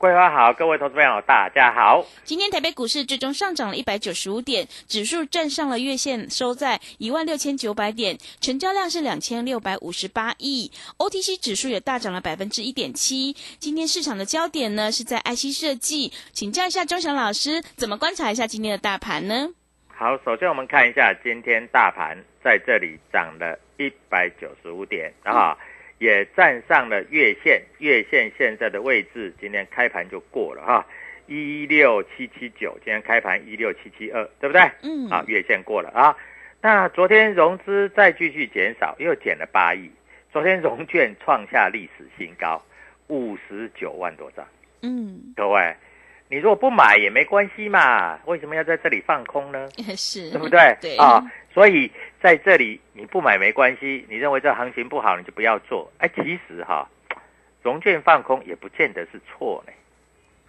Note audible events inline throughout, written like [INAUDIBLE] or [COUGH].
桂花好，各位投资朋友大家好。今天台北股市最终上涨了一百九十五点，指数站上了月线，收在一万六千九百点，成交量是两千六百五十八亿。OTC 指数也大涨了百分之一点七。今天市场的焦点呢是在 IC 设计，请教一下钟祥老师，怎么观察一下今天的大盘呢？好，首先我们看一下今天大盘在这里涨了一百九十五点啊。也站上了月线，月线现在的位置，今天开盘就过了哈，一六七七九，今天开盘一六七七二，对不对？嗯，啊，月线过了啊。那昨天融资再继续减少，又减了八亿，昨天融券创下历史新高，五十九万多张。嗯，各位，你如果不买也没关系嘛，为什么要在这里放空呢？[LAUGHS] 是，对不对？对啊，所以在这里你不买没关系，你认为这行情不好，你就不要做。哎，其实哈，融券放空也不见得是错呢。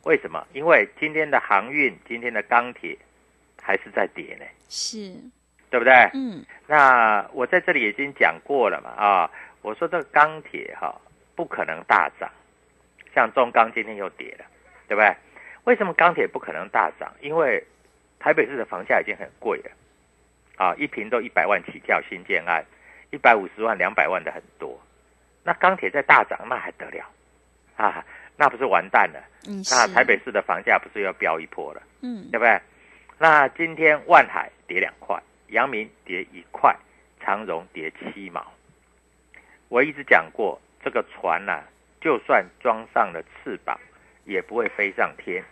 为什么？因为今天的航运、今天的钢铁还是在跌呢，是，对不对？嗯，那我在这里已经讲过了嘛，啊，我说这个钢铁哈不可能大涨，像中钢今天又跌了，对不对？为什么钢铁不可能大涨？因为台北市的房价已经很贵了，啊，一平都一百万起跳，新建案一百五十万、两百万的很多，那钢铁在大涨，那还得了啊？那不是完蛋了？嗯，那是台北市的房价不是要飙一波了？嗯，对不对？那今天万海跌两块，阳明跌一块，长荣跌七毛。我一直讲过，这个船呐、就算装上了翅膀，也不会飞上天，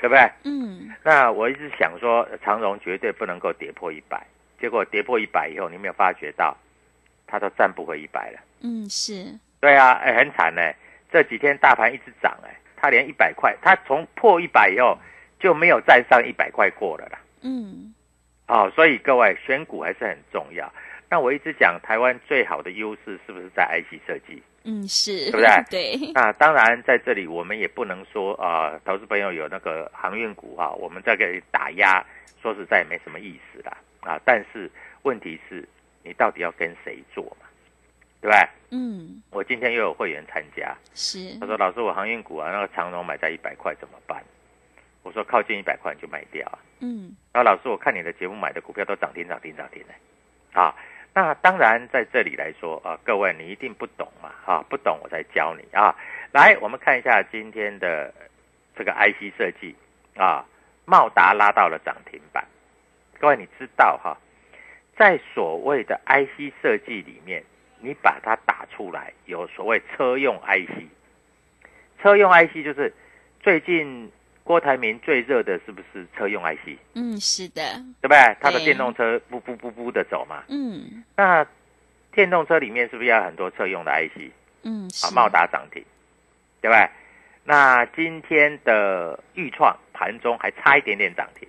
对不对？嗯，那我一直想说，长荣绝对不能够跌破一百，结果跌破一百以后，你有没有发觉到，它都站不回一百了？嗯，是，对啊，哎，很惨呢。这几天大盘一直涨，哎，它连一百块，它从破一百以后就没有站上一百块过了啦。嗯，哦，所以各位选股还是很重要。那我一直讲台湾最好的优势是不是在 IC 设计？嗯，是，对不 [LAUGHS] 对对，那当然在这里我们也不能说啊、呃投资朋友有那个航运股啊，我们在给打压，说实在也没什么意思啦啊。但是问题是你到底要跟谁做嘛，对不对？嗯，我今天又有会员参加，是他，说老师我航运股啊，那个长荣买在一百块怎么办？我说靠近一百块你就卖掉啊。嗯，然后老师，我看你的节目买的股票都涨停涨停涨停的，啊，那当然在这里来说啊，各位你一定不懂嘛，啊，不懂我再教你啊。来，我们看一下今天的这个 IC 设计啊，茂达拉到了涨停板。各位你知道哈，在所谓的 IC 设计里面，你把它打出来，有所谓车用 IC，车用 IC 就是最近郭台铭最热的是不是车用 IC？嗯，是的，对不对？他的对电动车不不不不的走嘛。嗯，那电动车里面是不是要很多车用的 IC？嗯，啊，是茂达涨停，对不对？那今天的豫创盘中还差一点点涨停，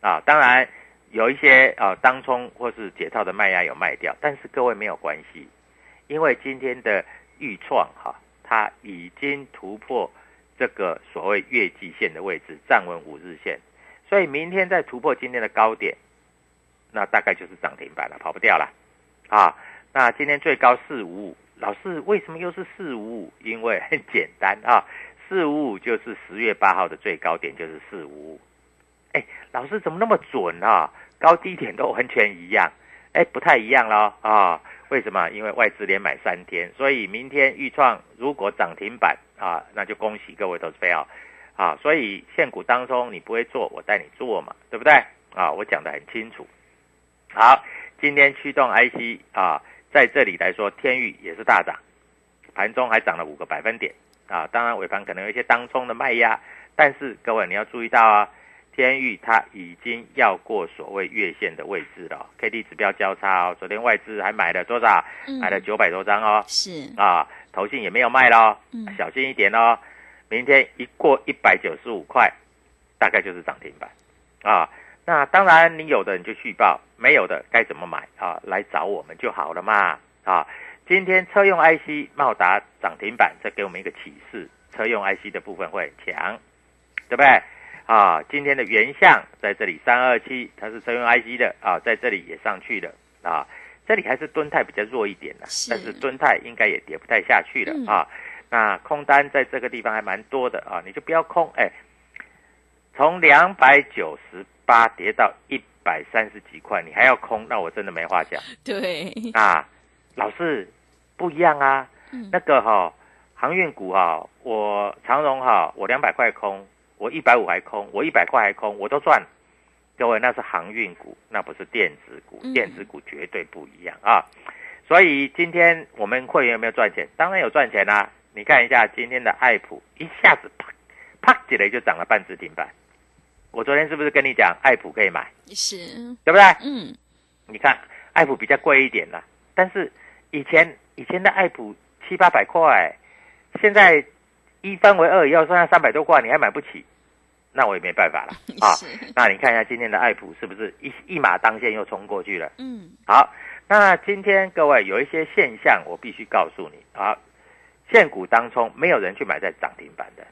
啊，当然有一些啊当冲或是解套的卖压有卖掉，但是各位没有关系，因为今天的豫创哈、它已经突破这个所谓月季线的位置，站稳五日线，所以明天再突破今天的高点，那大概就是涨停板了，跑不掉了，啊，那今天最高四五五，老师为什么又是四五五？因为很简单啊，四五五就是十月八号的最高点，就是四五五。哎，老师怎么那么准啊？高低点都完全一样，哎，不太一样咯啊？为什么？因为外资连买三天，所以明天预创如果涨停板啊，那就恭喜各位投资朋友啊！所以现股当中你不会做，我带你做嘛，对不对？啊，我讲的很清楚。好，今天驱动 IC 啊，在这里来说，天域也是大涨，盘中还涨了五个百分点啊。当然尾盘可能有一些当冲的卖压，但是各位你要注意到啊，天域它已经要过所谓月线的位置了，K D 指标交叉哦。昨天外资还买了多少？嗯买了九百多张哦。是啊，投信也没有卖喽，嗯小心一点哦。明天一过一百九十五块，大概就是涨停板啊。那当然，你有的你就续报，没有的该怎么买啊？来找我们就好了嘛啊！今天车用 IC 茂达涨停板，这给我们一个启示，车用 IC 的部分会很强，对不对？啊，今天的原相在这里三二七，它是车用 IC 的啊，在这里也上去了啊。这里还是敦泰比较弱一点的，是但是敦泰应该也跌不太下去了、嗯啊。那空单在这个地方还蛮多的啊，你就不要空，哎，从两百九十八跌到一百三十几块，你还要空，那我真的没话讲 [LAUGHS] 对，啊。老师不一样啊，嗯那个哈、航运股哈、我长荣哈、我两百块空，我一百五还空，我一百块还空，我都赚。各位，那是航运股，那不是电子股，嗯电子股绝对不一样啊。所以今天我们会员有没有赚钱？当然有赚钱啦、你看一下今天的爱普，一下子啪啪起来就涨了半只停板。我昨天是不是跟你讲爱普可以买，是，对不对？嗯你看爱普比较贵一点啦，但是以前以前的爱普七八百块，现在一分为二，要剩下三百多块，你还买不起，那我也没办法了 [LAUGHS] 啊。那你看一下今天的爱普是不是一一马当先又冲过去了？嗯好，那今天各位有一些现象，我必须告诉你啊，现股当中没有人去买在涨停板的。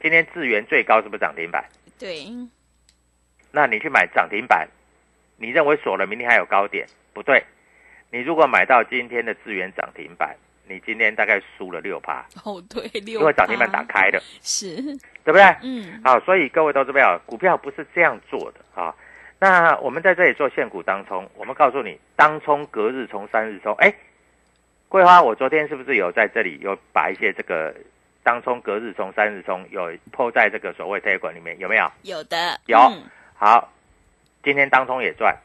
今天智源最高是不是涨停板？对，那你去买涨停板，你认为锁了明天还有高点？不对，你如果买到今天的智源涨停板，你今天大概输了六趴，哦对，六因为涨停板打开了，是，对不对？嗯好，所以各位投资朋友，股票不是这样做的啊。那我们在这里做现股当冲，我们告诉你，当冲、隔日冲、三日冲。哎，桂花，我昨天是不是有在这里有把一些这个当冲、隔日冲、三日冲有抛在这个所谓 T 管里面？有没有？有的有嗯好，今天当冲也赚，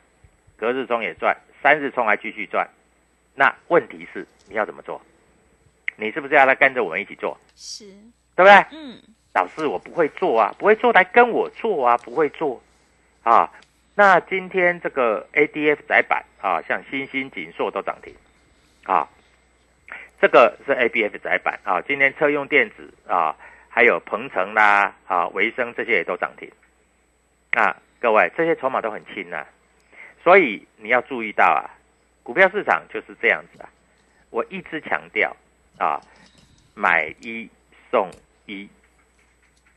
隔日冲也赚，三日冲还继续赚。那问题是你要怎么做？你是不是要来跟着我们一起做？是，对不对？嗯老师，我不会做啊，不会做来跟我做啊，不会做啊。那今天这个 ADF 窄板啊，像新兴、锦硕都涨停啊，这个是 ABF 窄板啊。今天车用电子啊，还有鹏程啦啊、维生这些也都涨停啊。各位，这些筹码都很轻啊，所以你要注意到啊，股票市场就是这样子啊。我一直强调啊，买一送一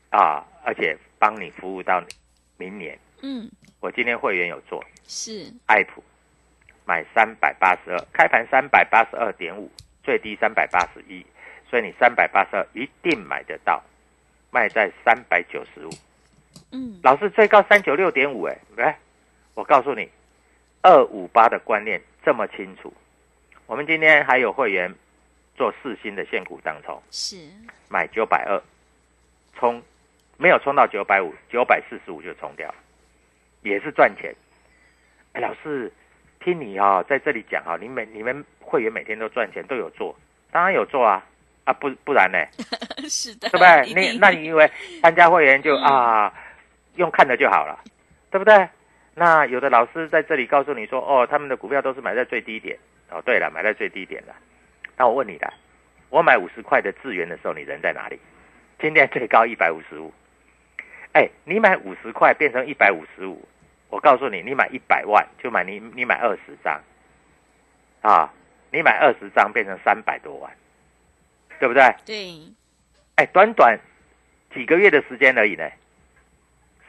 啊，而且帮你服务到明年。嗯我今天会员有做是，爱普，买三百八十二，开盘三百八十二点五，最低三百八十一，所以你三百八十二一定买得到，卖在三百九十五。嗯老师最高三九六点五，哎，来，我告诉你，二五八的观念这么清楚。我们今天还有会员做四星的现股当冲，是，买九百二，冲没有冲到九百五，九百四十五就冲掉，也是赚钱。哎，老师，听你哦、在这里讲哈、你每你们会员每天都赚钱，都有做，当然有做啊啊不不然呢，[LAUGHS] 是的，对不对？一 [LAUGHS] 你那你以为参加会员就、嗯啊用看的就好了，对不对？那有的老师在这里告诉你说，哦，他们的股票都是买在最低点哦，对了，买在最低点了。那我问你了，我买五十块的智源的时候，你人在哪里？今天最高一百五十五。哎，你买五十块变成一百五十五，我告诉你，你买一百万就买你你买二十张，啊，你买二十张变成三百多万，对不对？对，哎，短短几个月的时间而已呢，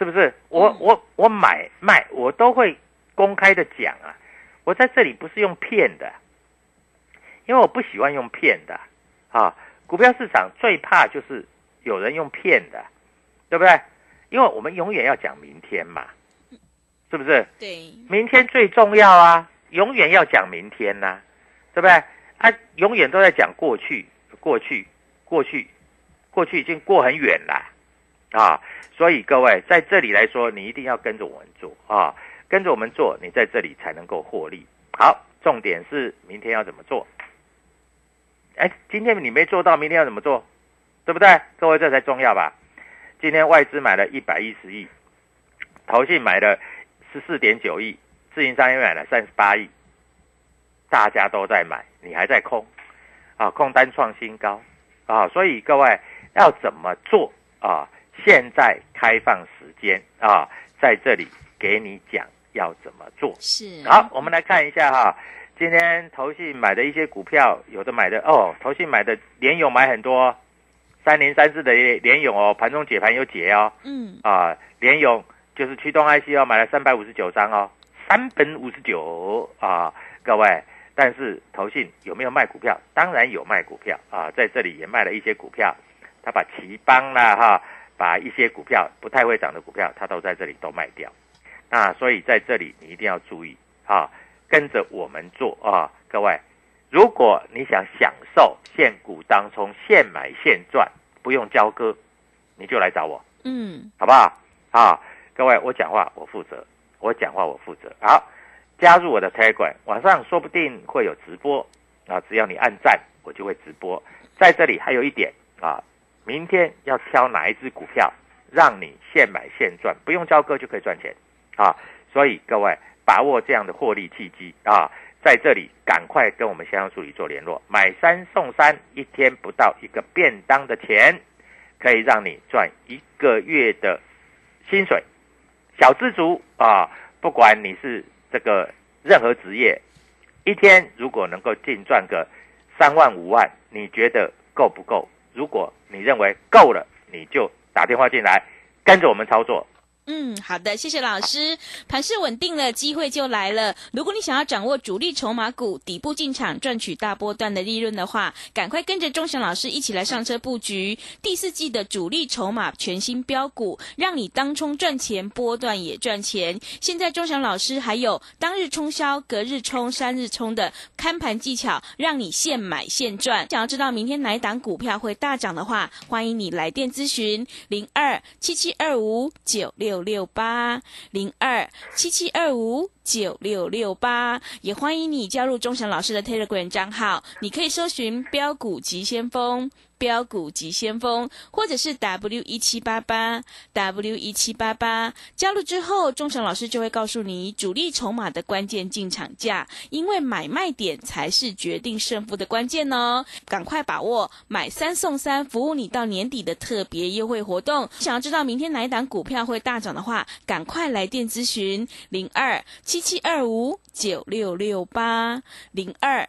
是不是？我嗯我我买卖我都会公开的讲啊，我在这里不是用骗的，因为我不喜欢用骗的啊。股票市场最怕就是有人用骗的，对不对？因为我们永远要讲明天嘛，是不是？对，明天最重要啊，永远要讲明天呐、对不对？啊，永远都在讲过去，过去，过去，过去已经过很远了啊！所以各位在这里来说，你一定要跟着我们做啊，跟着我们做，你在这里才能够获利。好，重点是明天要怎么做？哎，今天你没做到，明天要怎么做？对不对？各位这才重要吧？今天外资买了一百一十亿，投信买了十四点九亿，自营商也买了三十八亿，大家都在买，你还在空，啊，空单创新高，啊，所以各位要怎么做啊？现在开放时间啊，在这里给你讲要怎么做。是，好，我们来看一下哈，今天投信买的一些股票，有的买的哦，投信买的联勇买很多，三零三四的联勇哦，盘中解盘有解哦，嗯，啊，联勇就是驱动 IC 哦，买了三百五十九张哦，三本五十九啊，各位，但是投信有没有卖股票？当然有卖股票啊，在这里也卖了一些股票，他把奇邦啦哈，把一些股票不太会涨的股票，它都在这里都卖掉。那所以在这里你一定要注意啊，跟着我们做啊，各位，如果你想享受现股当中现买现赚，不用交割，你就来找我。嗯，好不好？啊，各位，我讲话我负责，我讲话我负责。好，加入我的 Telegram，晚上说不定会有直播啊，只要你按赞，我就会直播。在这里还有一点啊，明天要挑哪一只股票，让你现买现赚，不用交割就可以赚钱啊。所以各位把握这样的获利契机啊，在这里赶快跟我们销售助理做联络，买三送三，一天不到一个便当的钱。可以让你赚一个月的薪水，小资族啊，不管你是这个任何职业，一天如果能够净赚个三万五万，你觉得够不够？如果你认为够了，你就打电话进来，跟着我们操作。嗯，好的，谢谢老师。盘势稳定了，机会就来了。如果你想要掌握主力筹码股底部进场赚取大波段的利润的话，赶快跟着钟祥老师一起来上车布局第四季的主力筹码全新标股，让你当冲赚钱，波段也赚钱。现在钟祥老师还有当日冲销、隔日冲、三日冲的看盘技巧，让你现买现赚。想要知道明天哪一档股票会大涨的话，欢迎你来电咨询零二七七二五九六六六八零二七七二五九六六八，也欢迎你加入钟祥老师的 Telegram 账号，你可以搜寻标股急先锋。标股急先锋，或者是 W 一七八八 W 一七八八，加入之后，钟祥老师就会告诉你主力筹码的关键进场价，因为买卖点才是决定胜负的关键哦。赶快把握买三送三，服务你到年底的特别优惠活动。想要知道明天哪一档股票会大涨的话，赶快来电咨询零二七七二五九六六八零二。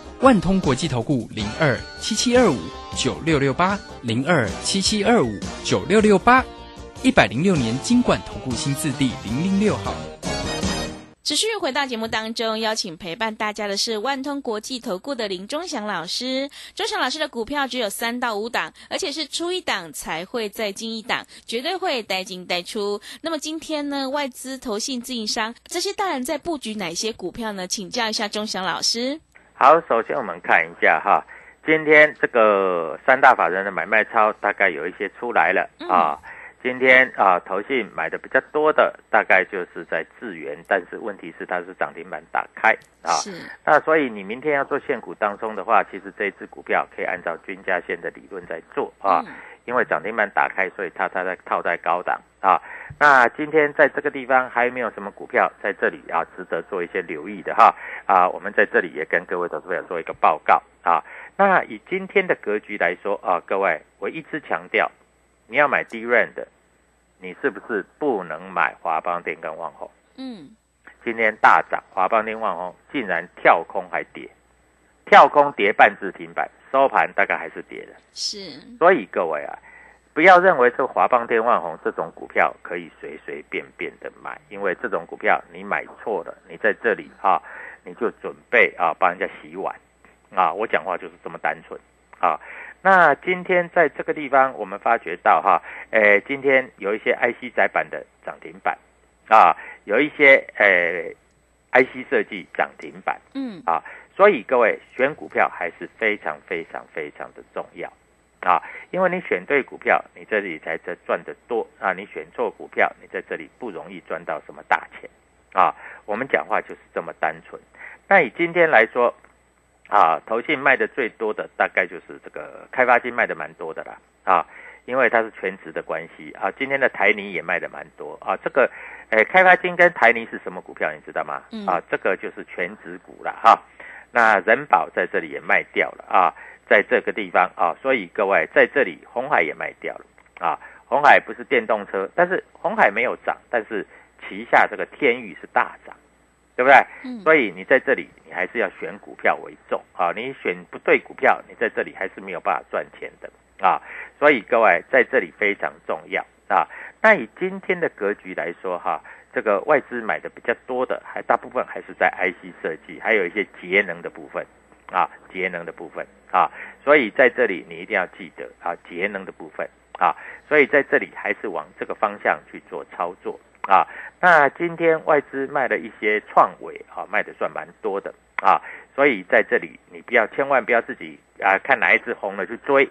万通国际投顾零二七七二五九六六八零二七七二五九六六八，一百零六年经管投顾新字第零零六号。持续回到节目当中，邀请陪伴大家的是万通国际投顾的林忠祥老师。忠祥老师的股票只有三到五档，而且是出一档才会再进一档，绝对会带进带出。那么今天呢，外资、投信、自营商这些大人在布局哪些股票呢？请教一下忠祥老师。好，首先我们看一下哈，今天这个三大法人的买卖超大概有一些出来了嗯啊。今天啊，投信买的比较多的大概就是在智源，但是问题是它是涨停板打开啊。是，那所以你明天要做现股当中的话，其实这一只股票可以按照均价线的理论在做啊，嗯因为涨停板打开，所以它它在套在高档啊。那今天在这个地方还有没有什么股票在这里啊值得做一些留意的哈啊？我们在这里也跟各位投资朋友做一个报告啊。那以今天的格局来说啊，各位我一直强调，你要买低 r 的，你是不是不能买华邦电跟旺宏？嗯，今天大涨，华邦电、旺宏竟然跳空还跌，跳空跌半只停板，收盘大概还是跌的。是，所以各位啊，不要认为这华邦电、万宏这种股票可以随随便便的买，因为这种股票你买错了，你在这里啊，你就准备啊帮人家洗碗啊。我讲话就是这么单纯啊。那今天在这个地方，我们发觉到哈，诶，今天有一些 IC 窄板的涨停板啊，有一些诶 IC 设计涨停板。嗯，啊，所以各位选股票还是非常非常非常的重要啊，因为你选对股票，你这里才这赚得多啊，你选错股票，你在这里不容易赚到什么大钱啊。我们讲话就是这么单纯。那以今天来说啊，投信卖的最多的大概就是这个开发金卖的蛮多的啦啊。因为它是全职的关系啊，今天的台泥也卖的蛮多啊。这个，诶，开发金跟台泥是什么股票？你知道吗？嗯啊，这个就是全职股了哈。那人保在这里也卖掉了啊，在这个地方啊，所以各位在这里红海也卖掉了啊。红海不是电动车，但是红海没有涨，但是旗下这个天宇是大涨，对不对？嗯，所以你在这里，你还是要选股票为重啊！你选不对股票，你在这里还是没有办法赚钱的啊！所以各位在这里非常重要啊！那以今天的格局来说哈，这个外资买的比较多的，还大部分还是在 IC 设计，还有一些节能的部分啊，节能的部分啊，所以在这里你一定要记得啊，节能的部分啊，所以在这里还是往这个方向去做操作啊。那今天外资卖了一些创维啊，卖的算蛮多的啊，所以在这里你不要千万不要自己啊看哪一只红了去追，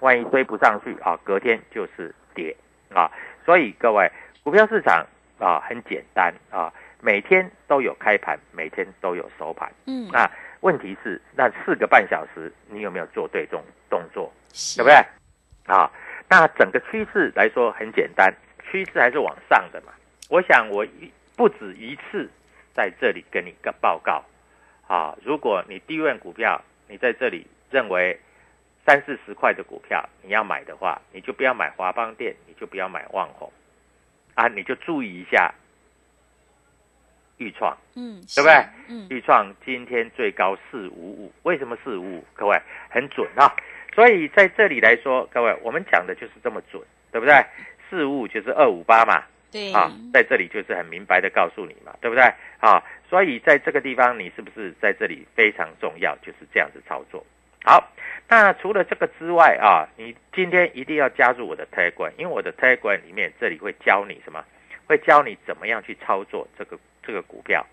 万一追不上去啊，隔天就是跌啊。所以各位股票市场啊很简单啊，每天都有开盘，每天都有收盘。嗯，那问题是那四个半小时你有没有做对动动作？是对不对？啊，那整个趋势来说很简单，趋势还是往上的嘛。我想我一不止一次在这里跟你个报告啊，如果你低位股票，你在这里认为三四十块的股票你要买的话，你就不要买华邦电，你就不要买旺宏啊，你就注意一下豫创。嗯，对不对是？嗯，豫创今天最高四五五，为什么四五五？各位很准啊！所以在这里来说，各位我们讲的就是这么准，对不对？四五五就是二五八嘛，对，啊，在这里就是很明白的告诉你嘛，对不对？啊，所以在这个地方，你是不是在这里非常重要？就是这样子操作。好，那除了这个之外啊，你今天一定要加入我的 Telegram，因为我的 Telegram 里面这里会教你什么？会教你怎么样去操作这个这个股票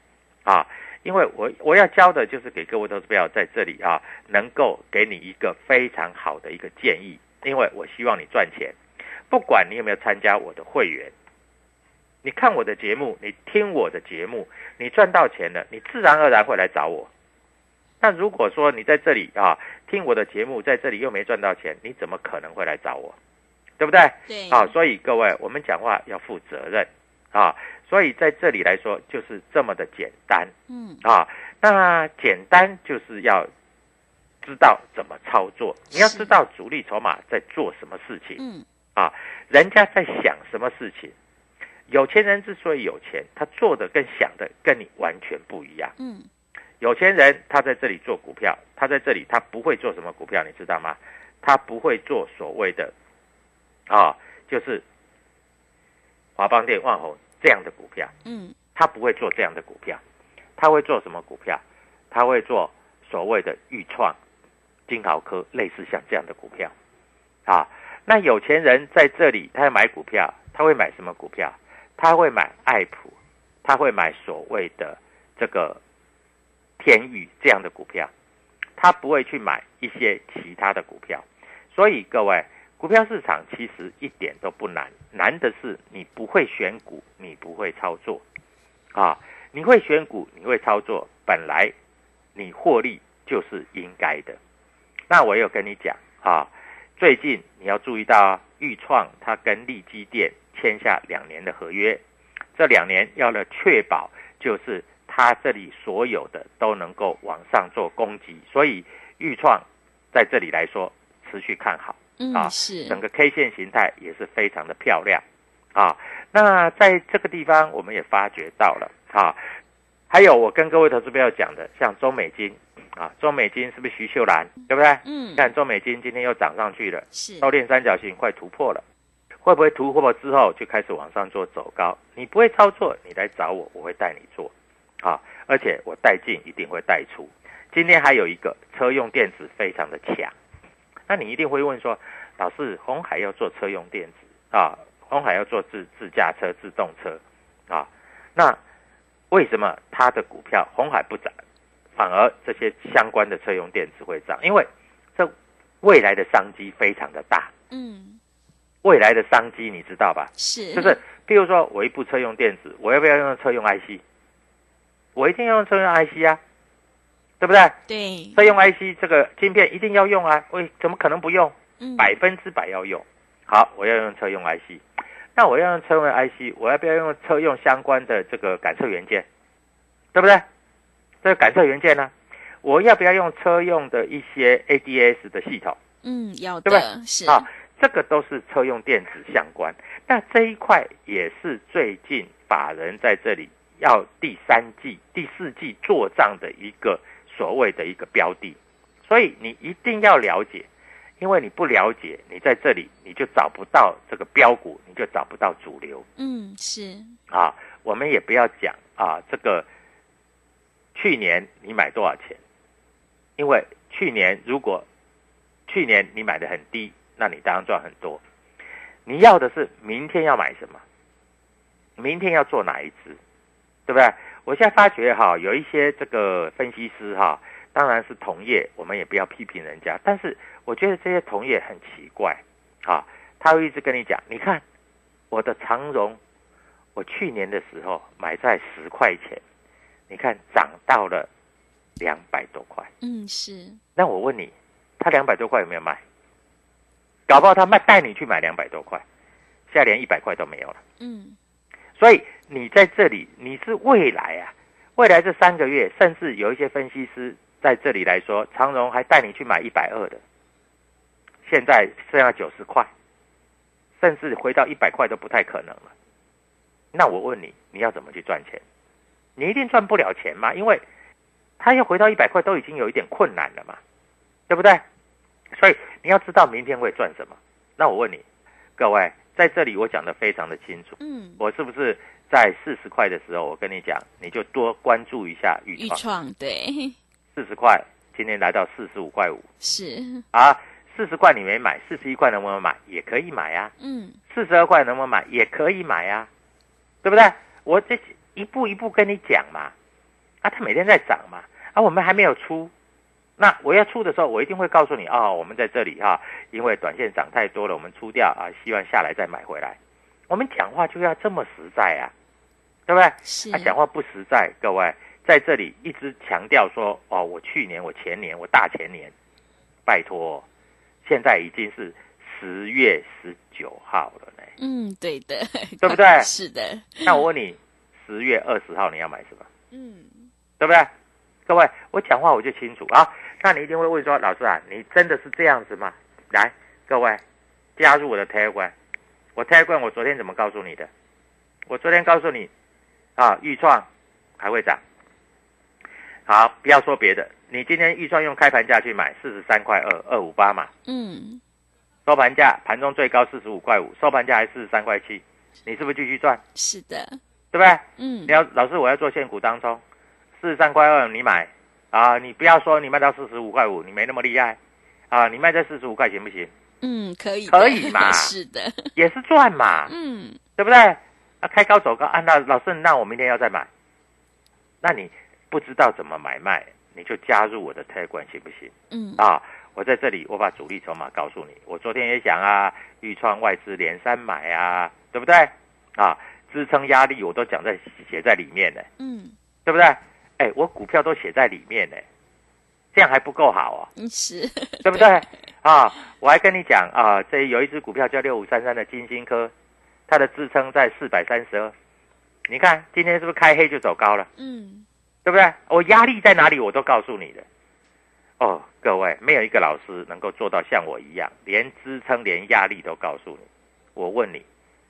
啊。因为我我要教的就是给各位投资票在这里啊，能够给你一个非常好的一个建议，因为我希望你赚钱，不管你有没有参加我的会员，你看我的节目，你听我的节目，你赚到钱了，你自然而然会来找我。那如果说你在这里啊听我的节目，在这里又没赚到钱，你怎么可能会来找我？对不对？对，啊，所以各位，我们讲话要负责任啊，所以在这里来说就是这么的简单嗯，啊。那简单就是要知道怎么操作，你要知道主力筹码在做什么事情嗯，啊，人家在想什么事情。有钱人之所以有钱，他做的跟想的跟你完全不一样。嗯，有钱人他在这里做股票，他在这里他不会做什么股票，你知道吗？他不会做所谓的啊，就是华邦电、万宏这样的股票，嗯，他不会做这样的股票，他会做什么股票？他会做所谓的预创、金豪科，类似像这样的股票啊。那有钱人在这里，他要买股票，他会买什么股票？他会买爱普，他会买所谓的这个天宇这样的股票。他不会去买一些其他的股票。所以各位，股票市场其实一点都不难，难的是你不会选股，你不会操作啊。你会选股，你会操作，本来你获利就是应该的。那我有跟你讲啊，最近你要注意到啊，豫创它跟利基电签下两年的合约，这两年要了确保就是它这里所有的都能够往上做攻击，所以豫创在这里来说持续看好啊，嗯，是整个 K 线形态也是非常的漂亮啊。那在这个地方，我们也发觉到了啊，还有我跟各位投资朋友讲的，像中美金啊，中美金是不是徐秀兰，对不对？嗯看中美金今天又涨上去了，是收敛三角形快突破了，会不会突破之后就开始往上做走高？你不会操作，你来找我，我会带你做啊，而且我带进一定会带出。今天还有一个车用电子非常的强，那你一定会问说，老师，红海要做车用电子啊，红海要做自自驾车、自动车啊，那为什么它的股票红海不涨，反而这些相关的车用电子会涨？因为这未来的商机非常的大，嗯未来的商机你知道吧？是就是譬如说我一部车用电子，我要不要用车用 IC？我一定要用车用 IC 啊，对不对？对车用 IC 这个晶片一定要用啊，喂怎么可能不用？嗯百分之百要用。好，我要用车用 IC，那我要用车用 IC，我要不要用车用相关的这个感测元件？对不对？这个感测元件呢，我要不要用车用的一些 ADS 的系统？嗯要对不对是啊，这个都是车用电子相关。那这一块也是最近法人在这里要第三季、第四季做账的一个所谓的一个标的，所以你一定要了解，因为你不了解，你在这里你就找不到这个标股，你就找不到主流。嗯是啊，我们也不要讲啊，这个去年你买多少钱？因为去年如果去年你买的很低，那你当然赚很多。你要的是明天要买什么？明天要做哪一只，对不对？我现在发觉哈，有一些这个分析师哈，当然是同业，我们也不要批评人家，但是我觉得这些同业很奇怪啊，他会一直跟你讲，你看我的长荣我去年的时候买在十块钱，你看涨到了两百多块。嗯是那我问你，他两百多块有没有卖？搞不好他卖带你去买两百多块，现在连一百块都没有了。嗯所以你在这里，你是未来啊，未来这三个月，甚至有一些分析师在这里来说，长荣还带你去买一百二的，现在剩下九十块，甚至回到一百块都不太可能了。那我问你，你要怎么去赚钱？你一定赚不了钱嘛，因为他要回到一百块都已经有一点困难了嘛，对不对？所以你要知道明天会赚什么。那我问你，各位在这里我讲的非常的清楚。嗯我是不是在四十块的时候，我跟你讲，你就多关注一下豫预创。创对四十块，今天来到四十五块五是啊，四十块你没买，四十一块能不能买？也可以买啊。嗯四十二块能不能买？也可以买啊，对不对？我这一步一步跟你讲嘛，啊，它每天在涨嘛，啊，我们还没有出，那我要出的时候，我一定会告诉你哦，我们在这里哈、因为短线涨太多了，我们出掉啊，希望下来再买回来。我们讲话就要这么实在啊，对不对？是他、讲话不实在，各位在这里一直强调说哦，我去年、我前年、我大前年，拜托，现在已经是十月十九号了呢。嗯对的对不对 [LAUGHS] 是的那我问你，十月二十号你要买什么？嗯对不对？各位，我讲话我就清楚啊。那你一定会问说，老师啊，你真的是这样子吗？来，各位，加入我的 Telegram。我 Telegram 我昨天怎么告诉你的？我昨天告诉你，啊，预创还会涨。好，不要说别的，你今天预创用开盘价去买四十三块二二五八嘛，嗯收盘价盘中最高四十五块五，收盘价还四十三块七，你是不是继续赚？是的对不对？嗯你要老师，我要做现股当中，四十三块二你买啊，你不要说你卖到四十五块五，你没那么厉害啊，你卖在四十五块行不行？嗯可以可以嘛 [LAUGHS] 是的也是赚嘛，嗯对不对？啊，开高走高啊，那老师，那我明天要再买，那你不知道怎么买卖，你就加入我的 Telegram 行不行？嗯，啊，我在这里，我把主力筹码告诉你。我昨天也讲啊，预创外资连三买啊，对不对？啊，支撑压力我都讲在写在里面的，嗯，对不对？哎，我股票都写在里面呢，这样还不够好啊，嗯 [LAUGHS] 是，对不对？[LAUGHS] 啊，我还跟你讲啊，这有一只股票叫六五三三的金星科，它的支撑在四百三十二。你看今天是不是开黑就走高了？嗯，对不对？我压力在哪里，我都告诉你的。哦，各位，没有一个老师能够做到像我一样，连支撑、连压力都告诉你。我问你，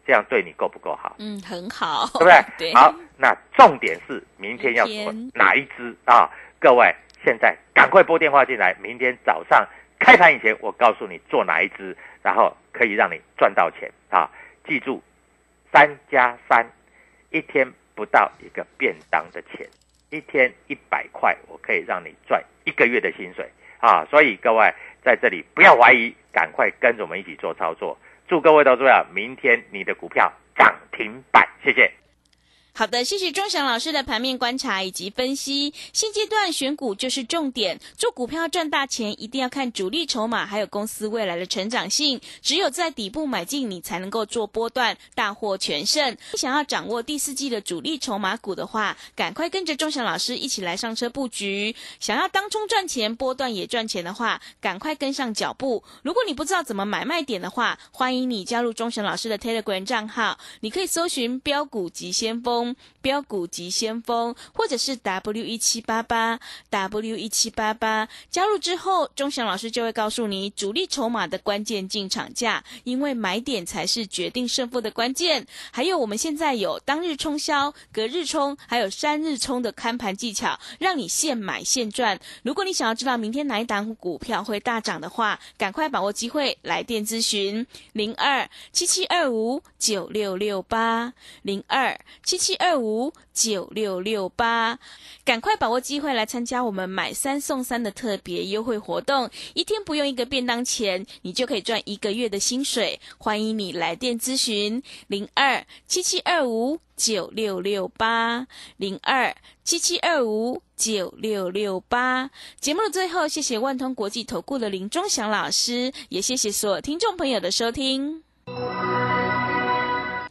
这样对你够不够好？嗯，很好，对不对？[LAUGHS] 对，好，那重点是明天要做哪一支啊？各位，现在赶快拨电话进来，明天早上开盘以前，我告诉你做哪一支，然后可以让你赚到钱啊！记住，三加三，一天不到一个便当的钱，一天一百块，我可以让你赚一个月的薪水啊！所以各位在这里不要怀疑，赶快跟着我们一起做操作。祝各位投资者明天你的股票涨停板，谢谢。好的，谢谢钟祥老师的盘面观察以及分析。现阶段选股就是重点，做股票赚大钱，一定要看主力筹码，还有公司未来的成长性。只有在底部买进，你才能够做波段大获全胜。想要掌握第四季的主力筹码股的话，赶快跟着钟祥老师一起来上车布局。想要当冲赚钱，波段也赚钱的话，赶快跟上脚步。如果你不知道怎么买卖点的话，欢迎你加入钟祥老师的 Telegram 账号，你可以搜寻标股急先锋。标股及先锋，或者是 W 一七八八 W 一七八八，加入之后，钟祥老师就会告诉你主力筹码的关键进场价，因为买点才是决定胜负的关键。还有，我们现在有当日冲销、隔日冲，还有三日冲的看盘技巧，让你现买现赚。如果你想要知道明天哪一档股票会大涨的话，赶快把握机会来电咨询零二七七二五九六六八零二七七二五九六六八，赶快把握机会来参加我们买三送三的特别优惠活动，一天不用一个便当钱，你就可以赚一个月的薪水。欢迎你来电咨询零二七七二五九六六八零二七七二五九六六八。节目的最后，谢谢万通国际投顾的林忠祥老师，也谢谢所有听众朋友的收听。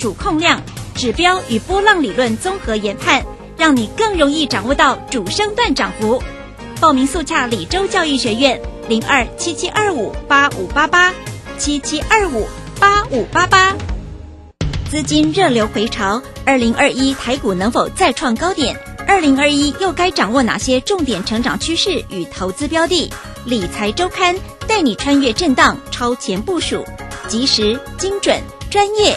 主控量、指标与波浪理论综合研判，让你更容易掌握到主升段涨幅。报名速洽李州教育学院零二七七二五八五八八七七二五八五八八。资金热流回潮，二零二一台股能否再创高点？二零二一又该掌握哪些重点成长趋势与投资标的？理财周刊带你穿越震荡，超前部署，及时、精准、专业，